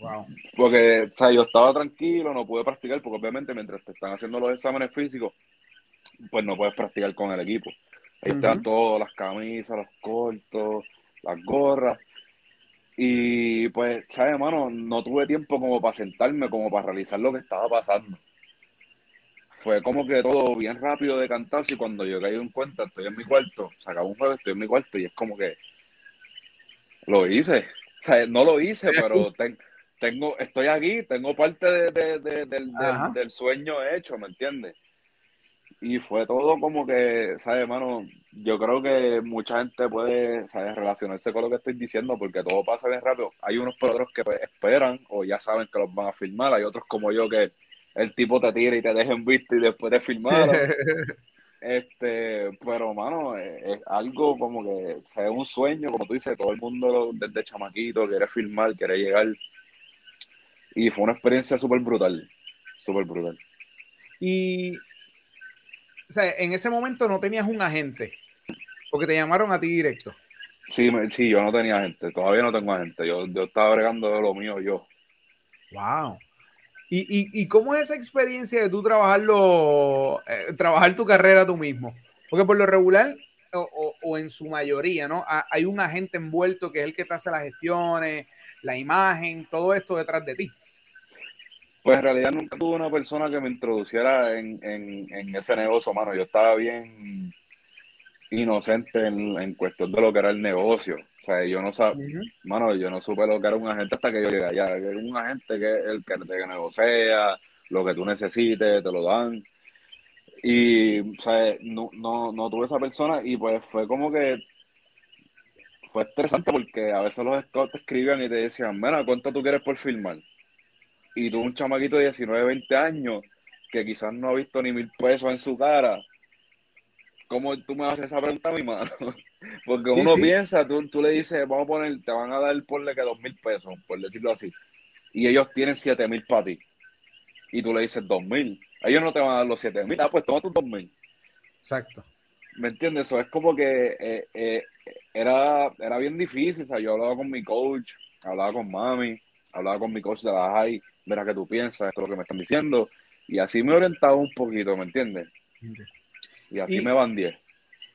Wow. Porque, o sea, yo estaba tranquilo, no pude practicar, porque obviamente mientras te están haciendo los exámenes físicos, pues no puedes practicar con el equipo. Ahí están todas las camisas, los cortos, las gorras. Y pues, ¿sabes, hermano? No tuve tiempo como para sentarme, como para realizar lo que estaba pasando. Fue como que todo bien rápido de cantarse y cuando yo caí en cuenta, estoy en mi cuarto, sacaba un juego, estoy en mi cuarto y es como que lo hice. O sea, no lo hice, pero tengo, estoy aquí, tengo parte de, del, sueño hecho, ¿me entiendes? Y fue todo como que, ¿sabes, hermano? Yo creo que mucha gente puede, ¿sabes? Relacionarse con lo que estoy diciendo porque todo pasa bien rápido. Hay unos otros que pues, esperan o ya saben que los van a filmar. Hay otros como yo que el tipo te tira y te deja en visto y después de filmar. Este, pero mano, es, algo como que es un sueño, como tú dices, todo el mundo desde chamaquito quiere filmar, quiere llegar. Y fue una experiencia súper brutal, súper brutal. Y, o sea, en ese momento no tenías un agente, porque te llamaron a ti directo. Sí, sí, yo no tenía agente, todavía no tengo agente, yo, yo estaba bregando de lo mío yo. Wow. ¿Y, y, y cómo es esa experiencia de tú trabajarlo, eh, trabajar tu carrera tú mismo? Porque por lo regular, o, o, en su mayoría, ¿no? hay un agente envuelto que es el que te hace las gestiones, la imagen, todo esto detrás de ti. Pues en realidad nunca tuve una persona que me introduciera en, en, en ese negocio, mano. Yo estaba bien inocente en, en, cuestión de lo que era el negocio. O sea, yo no sabía, mano, yo no supe lo que era un agente hasta que yo llegué allá. Era un agente que es el que te negocia, lo que tú necesites, te lo dan. Y, o sea, no, no, no tuve esa persona y pues fue como que fue interesante porque a veces los scouts te escribían y te decían, mira, ¿cuánto tú quieres por filmar? Y tú un chamaquito de 19, 20 años que quizás no ha visto ni mil pesos en su cara ¿cómo tú me haces esa pregunta a mi mano? Porque uno piensa, tú, tú, le dices, vamos a poner, te van a dar porle que dos mil pesos, por decirlo así. Y ellos tienen siete mil para ti. Y tú le dices dos mil. Ellos no te van a dar los siete mil. Ah, pues toma tus dos mil. Exacto. ¿Me entiendes? Eso es como que eh, eh, era, era bien difícil. O sea, yo hablaba con mi coach, hablaba con mami, hablaba con mi coach de la high, mira que tú piensas, esto es lo que me están diciendo. Y así me orientaba un poquito, ¿me entiendes? Y así me van 10.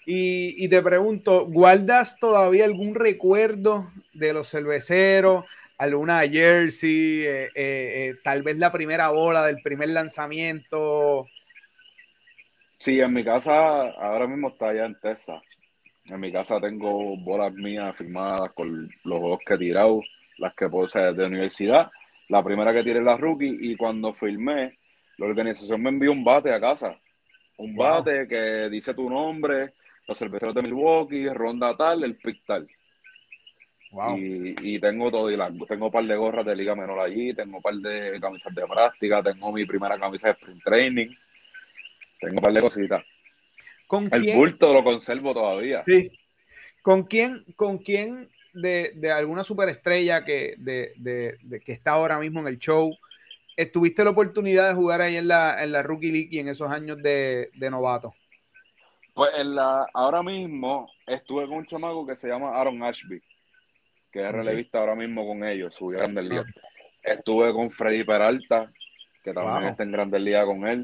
Y, te pregunto, ¿guardas todavía algún recuerdo de los cerveceros? ¿Alguna jersey? Eh, eh, eh, tal vez la primera bola del primer lanzamiento. Sí, en mi casa ahora mismo está allá en Texas. En mi casa tengo bolas mías firmadas con los juegos que he tirado, las que puedo ser de universidad. La primera que tiré la rookie y cuando filmé, la organización me envió un bate a casa un bate que dice tu nombre, los cerveceros de Milwaukee, ronda tal, el pick tal. Y, tengo todo, y tengo un par de gorras de liga menor allí, tengo un par de camisas de práctica, tengo mi primera camisa de sprint training, tengo un par de cositas. ¿Con el bulto lo conservo todavía. Sí. ¿Con quién, con quién de, de alguna superestrella que, de, de, que está ahora mismo en el show. ¿Tuviste la oportunidad de jugar ahí en la, en la Rookie League y en esos años de, novato? Pues en la, ahora mismo estuve con un chamaco que se llama Aaron Ashby, que es relevista ahora mismo con ellos, su Grandes Ligas. Estuve con Freddy Peralta, que también está en Grandes Ligas con él,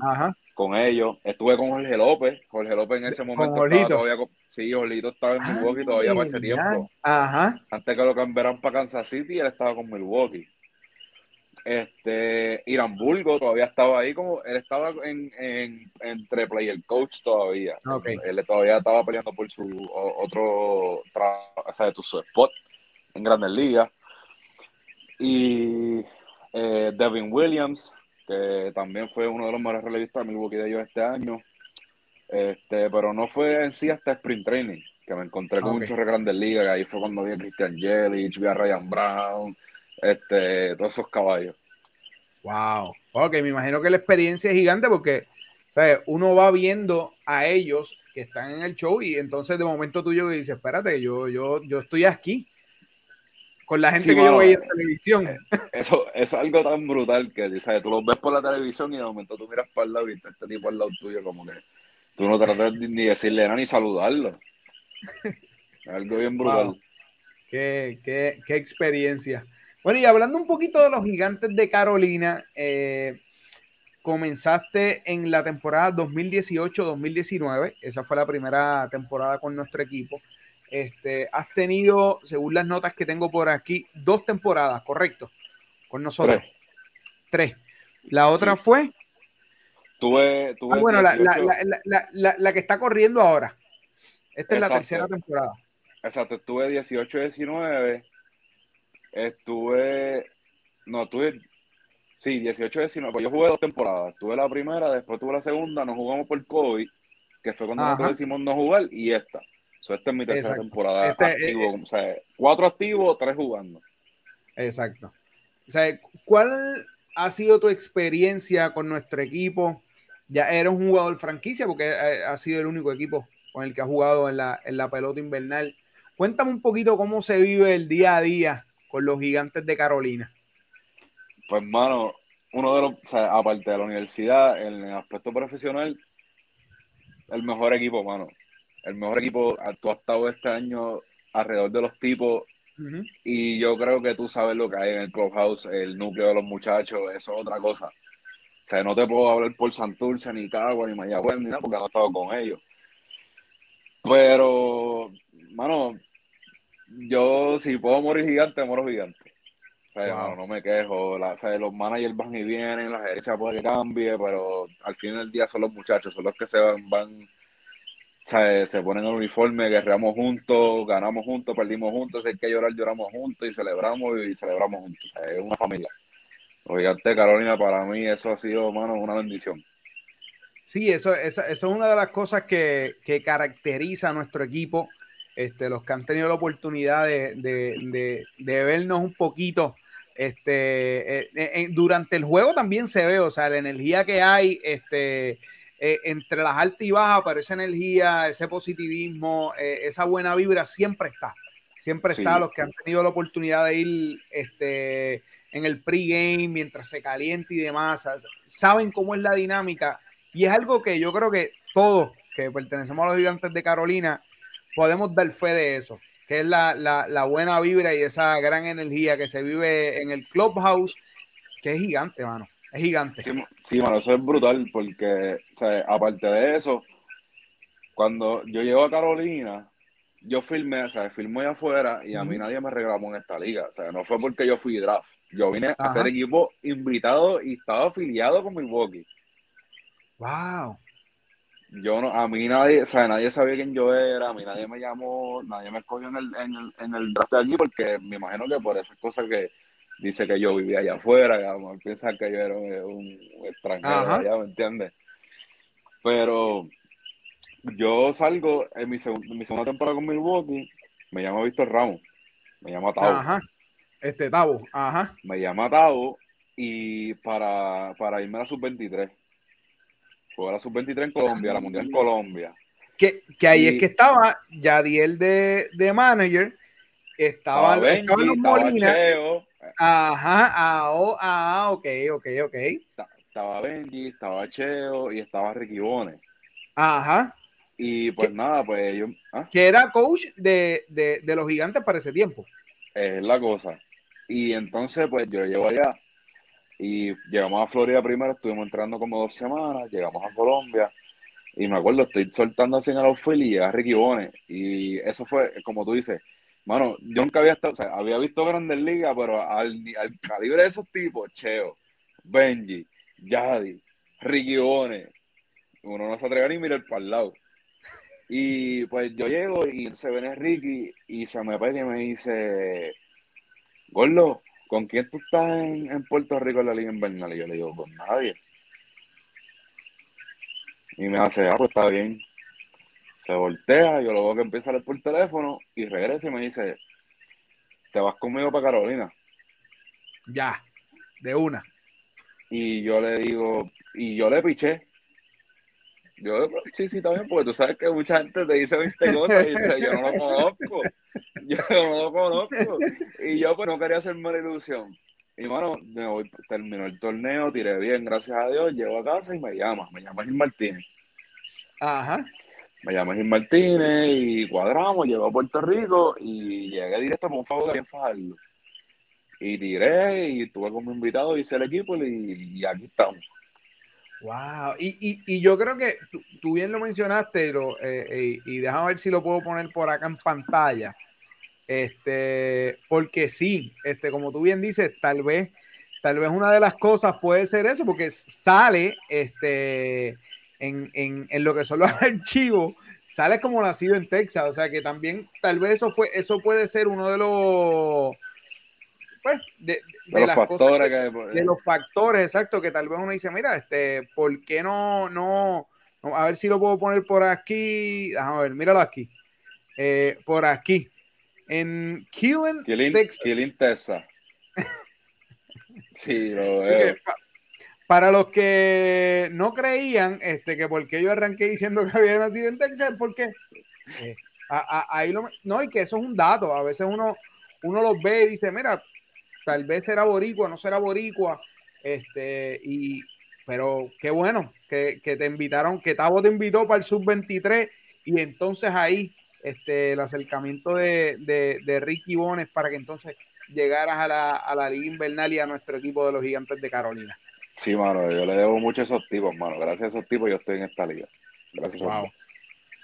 con ellos. Estuve con Jorge López, Jorge López en ese momento estaba todavía con, sí, estaba en Milwaukee todavía para ese tiempo. Antes que lo cambiaran para Kansas City, él estaba con Milwaukee. Este, Irán todavía estaba ahí, como él estaba en, en, entre player coach todavía. Él, todavía estaba peleando por su otro, o sea, su spot en Grandes Ligas. Y eh, Devin Williams, que también fue uno de los mejores relevistas de Milwaukee de ellos este año. Este, pero no fue en sí hasta Sprint Training, que me encontré con muchos de Grandes Ligas, ahí fue cuando vi a Christian Yelich, vi a Ryan Brown, este, todos esos caballos. Wow. Ok, me imagino que la experiencia es gigante porque ¿sabes? uno va viendo a ellos que están en el show y entonces de momento tú yo dices, espérate, yo, yo, yo estoy aquí con la gente que yo veía en televisión. Eh, eso, es algo tan brutal que ¿sabes? tú los ves por la televisión y de momento tú miras para el lado y está este tipo al lado tuyo como que tú no tratas ni decirle nada ni saludarlo. Algo bien brutal. Qué, qué, qué experiencia. Bueno, y hablando un poquito de los gigantes de Carolina, eh, comenzaste en la temporada 2018-2019, esa fue la primera temporada con nuestro equipo. Este, has tenido, según las notas que tengo por aquí, dos temporadas, ¿correcto? Con nosotros. Tres. La otra fue. Tuve, tuve ah, bueno, la, la, la, que está corriendo ahora. Esta es la tercera temporada. Exacto, estuve 18-19 Estuve No, tuve. Sí, 18, 19. Pues yo jugué dos temporadas. Tuve la primera, después tuve la segunda, nos jugamos por COVID, que fue cuando nosotros decimos no jugar, y esta. So, esta es mi tercera temporada este, activo. Eh, o sea, cuatro activos, tres jugando. Exacto. O sea, ¿cuál ha sido tu experiencia con nuestro equipo? Ya eres un jugador franquicia porque ha sido el único equipo con el que ha jugado en la, en la pelota invernal. Cuéntame un poquito cómo se vive el día a día con los gigantes de Carolina. Pues, mano, uno de los, o sea, aparte de la universidad, en el aspecto profesional, el mejor equipo, mano. El mejor equipo, tú has estado este año alrededor de los tipos y yo creo que tú sabes lo que hay en el clubhouse, el núcleo de los muchachos, eso es otra cosa. O sea, no te puedo hablar por Santurce, ni Cagua, ni Mayagüez, ni nada, porque no he estado con ellos. Pero, mano, yo si puedo morir gigante, muero gigante. O sea, no me quejo. o sea, los managers van y vienen, la gerencia puede que cambie, pero al fin del día son los muchachos, son los que se van, van se ponen el uniforme, guerreamos juntos, ganamos juntos, perdimos juntos, si hay que llorar, lloramos juntos y celebramos y celebramos juntos. es una familia. Gigantes Carolina, para mí, eso ha sido, mano, una bendición. Sí, eso, eso, es una de las cosas que, caracteriza a nuestro equipo. Este, los que han tenido la oportunidad de, vernos un poquito este, eh, eh, durante el juego también se ve, o sea, la energía que hay este, eh, entre las altas y bajas, pero esa energía, ese positivismo, esa buena vibra siempre está. Siempre está. Los que han tenido la oportunidad de ir este, en el pregame mientras se calienta y demás, saben cómo es la dinámica y es algo que yo creo que todos que pertenecemos a los gigantes de Carolina podemos dar fe de eso, que es la, buena vibra y esa gran energía que se vive en el clubhouse, que es gigante, mano. Es gigante. Sí, mano, eso es brutal porque, aparte de eso, cuando yo llego a Carolina, yo filmé, o sea, filmé afuera y a mí nadie me reclamó en esta liga. O sea, no fue porque yo fui draft. Yo vine a ser equipo invitado y estaba afiliado con Milwaukee. Wow. Yo no, a mí nadie, o sea, nadie sabía quién yo era, a mí nadie me llamó, nadie me escogió en el, en el, en el draft de allí porque me imagino que por esas cosas que dice que yo vivía allá afuera, digamos, piensan que yo era un, extranjero allá, ¿me entiendes? Pero yo salgo en mi, mi segunda temporada con Milwaukee, me llama Víctor Ramos, me llama Tavo. Ajá. Este Tavo, ajá. Me llama Tavo y para, para irme a la sub-23 fue la sub-23 en Colombia, la mundial en Colombia. Que, que ahí es que estaba Yadiel de, de manager, estaba, estaba, estaba los Molina. Cheo, Ajá, ah, oh, ah, ok, ok, ok. Estaba Benji, estaba Cheo y estaba Ricky Bones. Ajá. Y pues nada, pues yo. ¿ah? Que era coach de, de, de, los gigantes para ese tiempo. Es la cosa. Y entonces, pues yo llego allá y llegamos a Florida primero, estuvimos entrando como dos semanas, llegamos a Colombia. Y me acuerdo, estoy soltando así en el outfield y llega a Ricky Bones. Y eso fue, como tú dices, mano, yo nunca había estado, o sea, había visto Grandes Ligas, pero al, al calibre de esos tipos, Cheo, Benji, Yadi, Ricky uno no se atreve ni mirar para el lado. Y pues yo llego y se viene Ricky y se me pega y me dice, Gordo, ¿con quién tú estás en, Puerto Rico en la Liga Invernal? Y yo le digo, con nadie. Y me hace, ah, pues está bien. Se voltea, yo lo veo que empieza a leer por teléfono y regresa y me dice, ¿te vas conmigo para Carolina? Ya, de una. Y yo le digo, y yo le piché. Yo, sí, sí, también, porque tú sabes que mucha gente te dice 20 cosas y dice, yo no lo conozco. yo no lo conozco. Y yo pues no quería hacerme la ilusión. Y bueno, me voy, terminó el torneo, tiré bien, gracias a Dios, llego a casa y me llama, me llama Gil Martínez. Ajá. Me llama Gil Martínez y cuadramos, llego a Puerto Rico y llegué directo con un favor de Fajardo. Y tiré y estuve como invitado, hice el equipo y, aquí estamos. Wow, y, y, y, yo creo que tú, bien lo mencionaste, lo, eh, eh, y déjame ver si lo puedo poner por acá en pantalla. Este, porque sí, este, como tú bien dices, tal vez, tal vez una de las cosas puede ser eso, porque sale este, en, en, en lo que son los archivos, sale como nacido en Texas, o sea que también tal vez eso fue, eso puede ser uno de los pues, de, de, los factores de los factores, exacto, que tal vez uno dice, mira, este, ¿por qué no, no, a ver si lo puedo poner por aquí, a ver, míralo aquí, eh, por aquí, en Killen, Texas. sí, lo veo. Para los que no creían este, que porque yo arranqué diciendo que había nacido en Texas, porque eh, ahí lo, no, y que eso es un dato. A veces uno, uno los ve y dice, mira, tal vez será boricua, no será boricua, este, y, pero qué bueno que, te invitaron, que Tavo te invitó para el sub-23 y entonces ahí este, el acercamiento de, de, Ricky Bones para que entonces llegaras a la, a la Liga Invernal y a nuestro equipo de los Gigantes de Carolina. Sí, mano, yo le debo mucho a esos tipos, mano. Gracias a esos tipos yo estoy en esta liga. Gracias wow.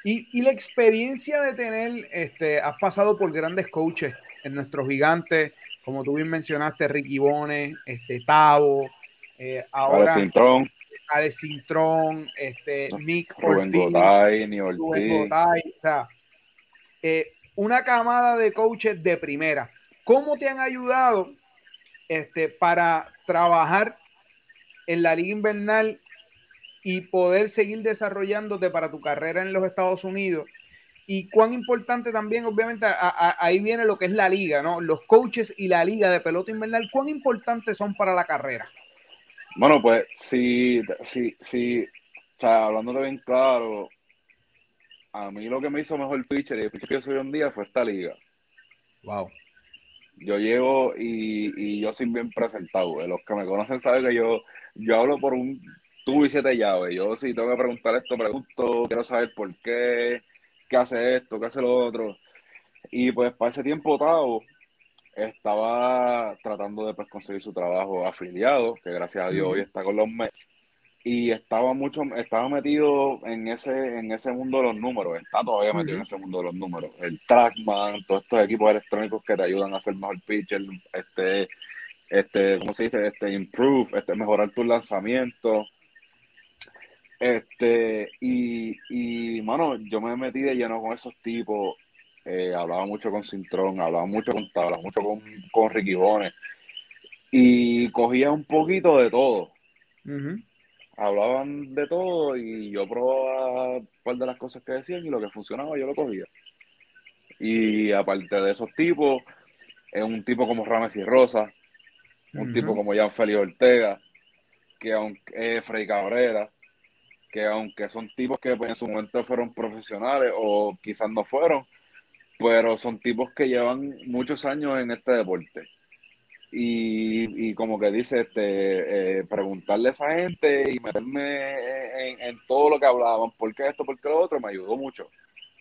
Y, y, la experiencia de tener, este, has pasado por grandes coaches en nuestros gigantes, como tú bien mencionaste, Ricky Bones, este, Tavo, eh, ahora Alex Cintrón, este, Nick Rubén Gotay, Rubén o sea, eh, una camada de coaches de primera. ¿Cómo te han ayudado este, para trabajar en la liga invernal y poder seguir desarrollándote para tu carrera en los Estados Unidos. Y cuán importante también, obviamente, ahí viene lo que es la liga, ¿no? Los coaches y la liga de pelota invernal, cuán importantes son para la carrera. Bueno, pues sí, sí, sí, o sea, hablándote bien claro, a mí lo que me hizo mejor pitcher y el pitcher que yo soy un día fue esta liga. Wow. Yo llego y, y yo soy bien presentado. Los que me conocen saben que yo yo hablo por un tubo y siete llaves. Yo si tengo que preguntar esto, pregunto, quiero saber por qué, qué hace esto, qué hace lo otro. Y pues para ese tiempo Tavo estaba tratando de pues, conseguir su trabajo afiliado, que gracias a Dios hoy está con los Mets. Y estaba mucho, estaba metido en ese, en ese mundo de los números, está todavía metido en ese mundo de los números. El Trackman, todos estos equipos electrónicos que te ayudan a hacer mejor pitcher, este, este, ¿cómo se dice? Este, improve, este, mejorar tu lanzamiento. Este, y, y, mano, yo me metí de lleno con esos tipos. Eh, hablaba mucho con Cintrón, hablaba mucho con Tabla, mucho con, con Ricky Bones. Y cogía un poquito de todo. Hablaban de todo y yo probaba un par de las cosas que decían y lo que funcionaba yo lo cogía. Y aparte de esos tipos, es un tipo como Rames y Rosa, un tipo como Jan Félix Ortega, que aunque eh, Freddy Cabrera, que aunque son tipos que pues, en su momento fueron profesionales o quizás no fueron, pero son tipos que llevan muchos años en este deporte. Y, como que dice, este, eh, preguntarle a esa gente y meterme en, todo lo que hablaban, por qué esto, por qué lo otro, me ayudó mucho.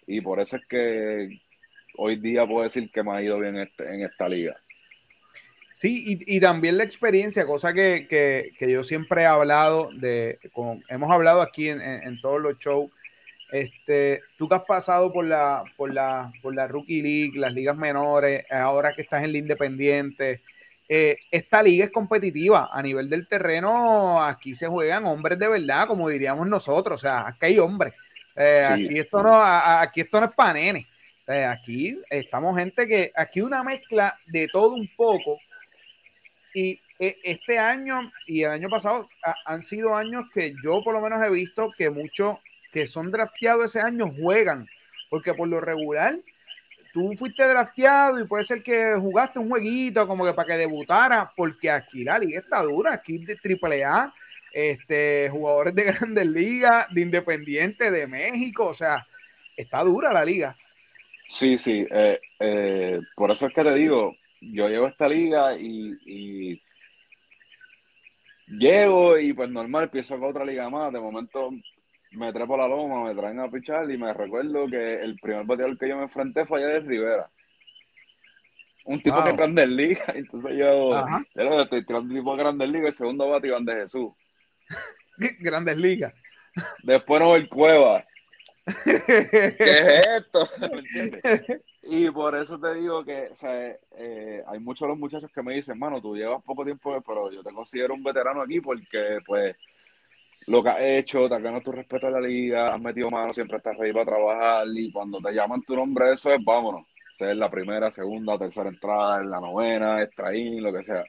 Y por eso es que hoy día puedo decir que me ha ido bien este, en esta liga. Sí, y, también la experiencia, cosa que, yo siempre he hablado de, hemos hablado aquí en, todos los shows, este, tú que has pasado por la, por la, por la Rookie League, las ligas menores, ahora que estás en la Independiente, eh, esta liga es competitiva. A nivel del terreno, aquí se juegan hombres de verdad, como diríamos nosotros, o sea, aquí hay hombres. Eh, aquí, esto no, aquí esto no es para nene. aquí estamos gente que, aquí una mezcla de todo un poco, y eh, este año y el año pasado han sido años que yo por lo menos he visto que muchos que son drafteados ese año juegan, porque por lo regular tú fuiste drafteado y puede ser que jugaste un jueguito como que para que debutara, porque aquí la liga está dura, aquí de AAA, este, jugadores de grandes ligas, de Independiente, de México, o sea, está dura la liga. Sí, sí, eh, eh, por eso es que te digo, yo llego a esta liga y, llego y pues normal empiezo con otra liga más. De momento me trepo la loma, me traen a pichar y me recuerdo que el primer bateador que yo me enfrenté fue allá de Rivera. Un tipo de Grandes Ligas. Entonces yo, yo estoy tirando un tipo de Grandes Ligas, el segundo bate Iván de Jesús. Grandes Ligas. Después no el Cueva. ¿Qué es esto? ¿Me entiendes? Y por eso te digo que o sea, eh, hay muchos de los muchachos que me dicen, mano, tú llevas poco tiempo, pero yo te considero un veterano aquí porque, pues, lo que has hecho, te has ganado tu respeto a la liga, has metido mano, siempre estás ready para trabajar y cuando te llaman tu nombre, eso es vámonos. O sea, es la primera, segunda, tercera entrada, en la novena, extraín, lo que sea.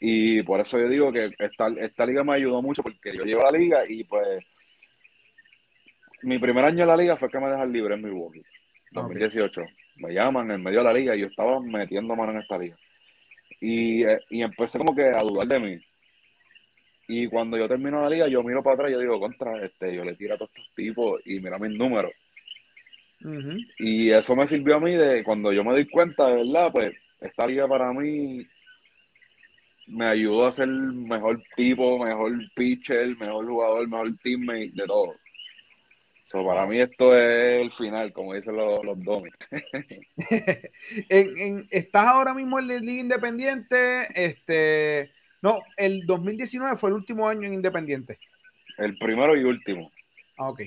Y por eso yo digo que esta, esta liga me ayudó mucho porque yo llevo la liga y pues mi primer año en la liga fue que me dejan libre en Milwaukee, 2018. Me llaman en medio de la liga y yo estaba metiendo mano en esta liga. Y, eh, y empecé como que a dudar de mí. Y cuando yo termino la liga, yo miro para atrás y yo digo, contra, este, yo le tiro a todos estos tipos y mira mis números. Y eso me sirvió a mí de cuando yo me di cuenta, de verdad, pues esta liga para mí me ayudó a ser mejor tipo, mejor pitcher, mejor jugador, mejor teammate, de todo. So, para mí esto es el final, como dicen los, los domis. en, ¿Estás ahora mismo en la Liga Independiente? Este, no, el 2019 fue el último año en Independiente. El primero y último. Ah, ok.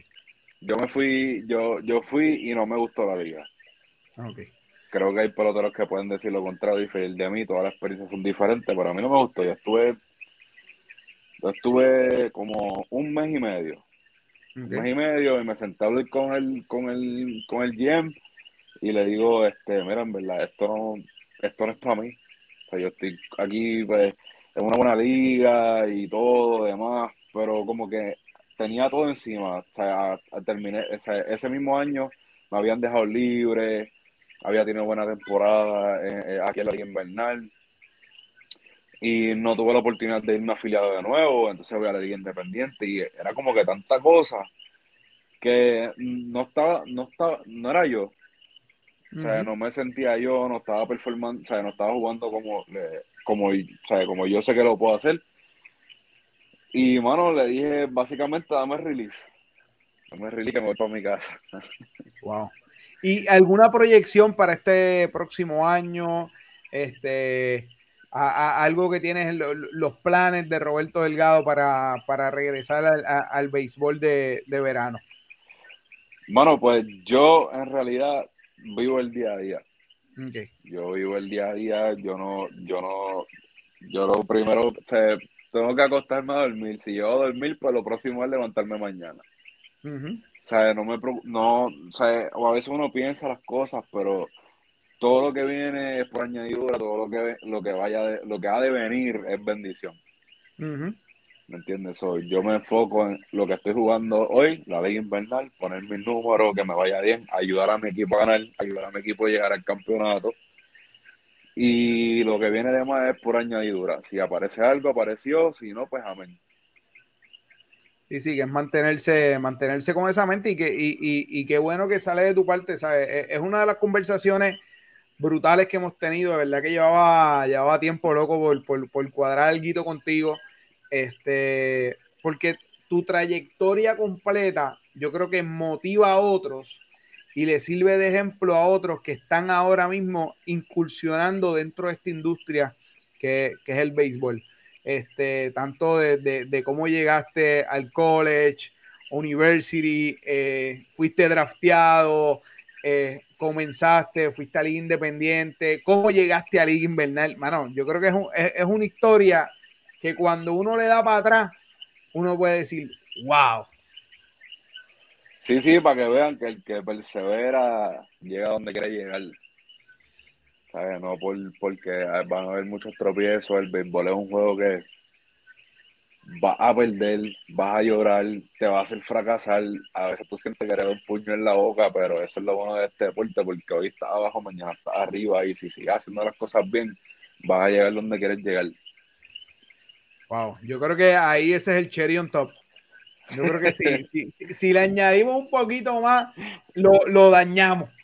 Yo me fui, yo, yo fui y no me gustó la liga. Ah, ok creo que hay peloteros que pueden decir lo contrario y de mí, todas las experiencias son diferentes, pero a mí no me gustó. Yo estuve, yo estuve como un mes y medio. Un mes y medio y me senté a hablar con el, con el, con el GM y le digo, este, mira, en verdad, esto no, esto no es para mí. O sea, yo estoy aquí, pues, en una buena liga y todo, demás, pero como que tenía todo encima. O sea, terminé, ese mismo año me habían dejado libre, había tenido buena temporada eh, eh, aquí en la Liga Invernal y no tuve la oportunidad de irme afiliado de nuevo, entonces voy a la Liga Independiente y era como que tanta cosa que no estaba, no estaba, no era yo. O sea, no me sentía yo, no estaba performando, o sea, no estaba jugando como, como, como yo sé que lo puedo hacer. Y, mano, le dije, básicamente, dame release. Dame release que me voy para mi casa. Wow. ¿Y alguna proyección para este próximo año? Este, algo que tienes los planes de Roberto Delgado para, regresar al, béisbol de, verano. Bueno, pues yo en realidad vivo el día a día. Yo vivo el día a día, yo no, yo no, yo lo primero, tengo que acostarme a dormir. Si yo a dormir, pues lo próximo es levantarme mañana. O sea, no me no, o sea, o a veces uno piensa las cosas, pero todo lo que viene es por añadidura, todo lo que lo que vaya lo que ha de venir es bendición. ¿Me entiendes? yo me enfoco en lo que estoy jugando hoy, la ley invernal, poner mis números, que me vaya bien, ayudar a mi equipo a ganar, ayudar a mi equipo a llegar al campeonato. Y lo que viene de más es por añadidura. Si aparece algo, apareció, si no, pues amén. Y sí, que es mantenerse, mantenerse con esa mente y que y, y, qué bueno que sale de tu parte, ¿sabes? E, es una de las conversaciones brutales que hemos tenido, de verdad que llevaba, llevaba tiempo loco por, por, por cuadrar guito contigo, este, porque tu trayectoria completa yo creo que motiva a otros y le sirve de ejemplo a otros que están ahora mismo incursionando dentro de esta industria que, que es el béisbol este, tanto de, cómo llegaste al college, university, eh, fuiste drafteado, eh, comenzaste, fuiste a Liga Independiente, cómo llegaste a Liga Invernal. Mano, yo creo que es, es, una historia que cuando uno le da para atrás, uno puede decir, wow. Sí, sí, para que vean que el que persevera llega donde quiere llegar. No por, porque van a haber muchos tropiezos, el béisbol es un juego que vas a perder, vas a llorar, te va a hacer fracasar, a veces tú sientes que eres un puño en la boca, pero eso es lo bueno de este deporte, porque hoy estás abajo, mañana estás arriba, y si sigues haciendo las cosas bien, vas a llegar donde quieres llegar. Wow, yo creo que ahí ese es el cherry on top. Yo creo que sí, si, le añadimos un poquito más, lo, lo dañamos.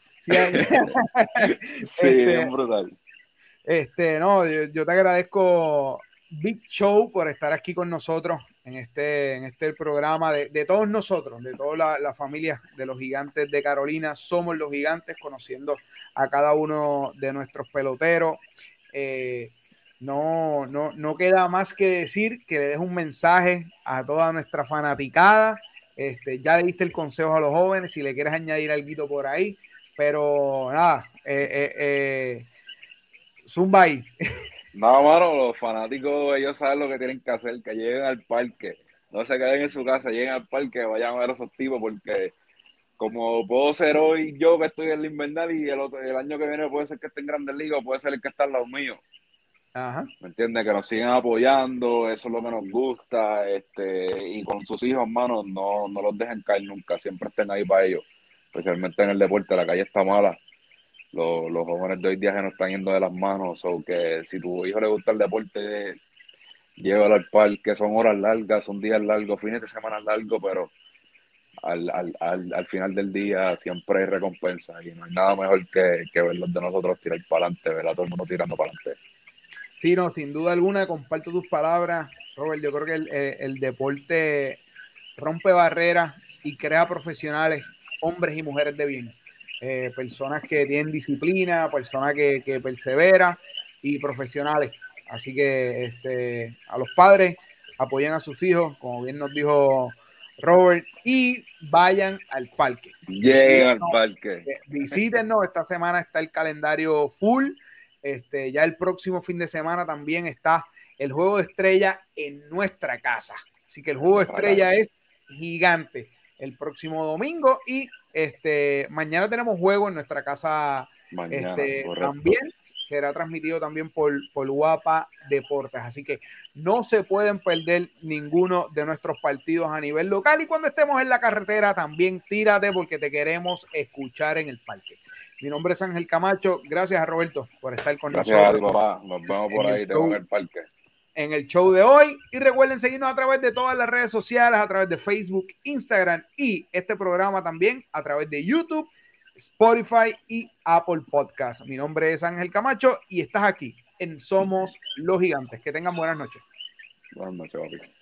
Sí, este, brutal. Este, no, yo, te agradezco, Big Show, por estar aquí con nosotros en este, en este programa de, todos nosotros, de toda la, la, familia de los gigantes de Carolina. Somos los gigantes, conociendo a cada uno de nuestros peloteros. Eh, no, no, no queda más que decir que le dejo un mensaje a toda nuestra fanaticada. Este, ya le diste el consejo a los jóvenes, si le quieres añadir algo por ahí, pero nada, eh, eh, eh, Zumba ahí. No, mano, los fanáticos, ellos saben lo que tienen que hacer, que lleguen al parque, no se queden en su casa, lleguen al parque, vayan a ver a esos tipos, porque como puedo ser hoy yo que estoy en el invernal y el, otro, el año que viene puede ser que esté en Grandes Ligas, puede ser el que está al lado mío. ¿Me entiendes? Que nos siguen apoyando, eso es lo que nos gusta, este, y con sus hijos, hermanos, no, no los dejen caer nunca, siempre estén ahí para ellos, especialmente en el deporte, la calle está mala, los, los jóvenes de hoy día se nos están yendo de las manos, o que si tu hijo le gusta el deporte, llévalo al parque, son horas largas, son días largos, fines de semana largos, pero al, al, al, al, final del día siempre hay recompensa y no hay nada mejor que, que verlos de nosotros tirar para adelante, ver a todo el mundo tirando para adelante. Sí, no, sin duda alguna, comparto tus palabras, Robert. Yo creo que el, eh, deporte rompe barreras y crea profesionales, hombres y mujeres de bien. Eh, personas que tienen disciplina, personas que, que perseveran y profesionales. Así que este, a los padres apoyen a sus hijos, como bien nos dijo Robert, y vayan al parque. Al parque. Eh, visítenos, esta semana está el calendario full. Este, ya el próximo fin de semana también está el juego de estrella en nuestra casa. Así que el juego de estrella es gigante el próximo domingo y este mañana tenemos juego en nuestra casa este, también será transmitido también por, por Guapa Deportes. Así que no se pueden perder ninguno de nuestros partidos a nivel local. Y cuando estemos en la carretera, también tírate porque te queremos escuchar en el parque. Mi nombre es Ángel Camacho. Gracias a Roberto por estar con nosotros. Gracias, papá. Nos vemos por ahí, en el parque. En el show de hoy. Y recuerden seguirnos a través de todas las redes sociales, a través de Facebook, Instagram y este programa también a través de YouTube, Spotify y Apple Podcast. Mi nombre es Ángel Camacho y estás aquí en Somos los Gigantes. Que tengan buenas noches. Buenas noches, papi.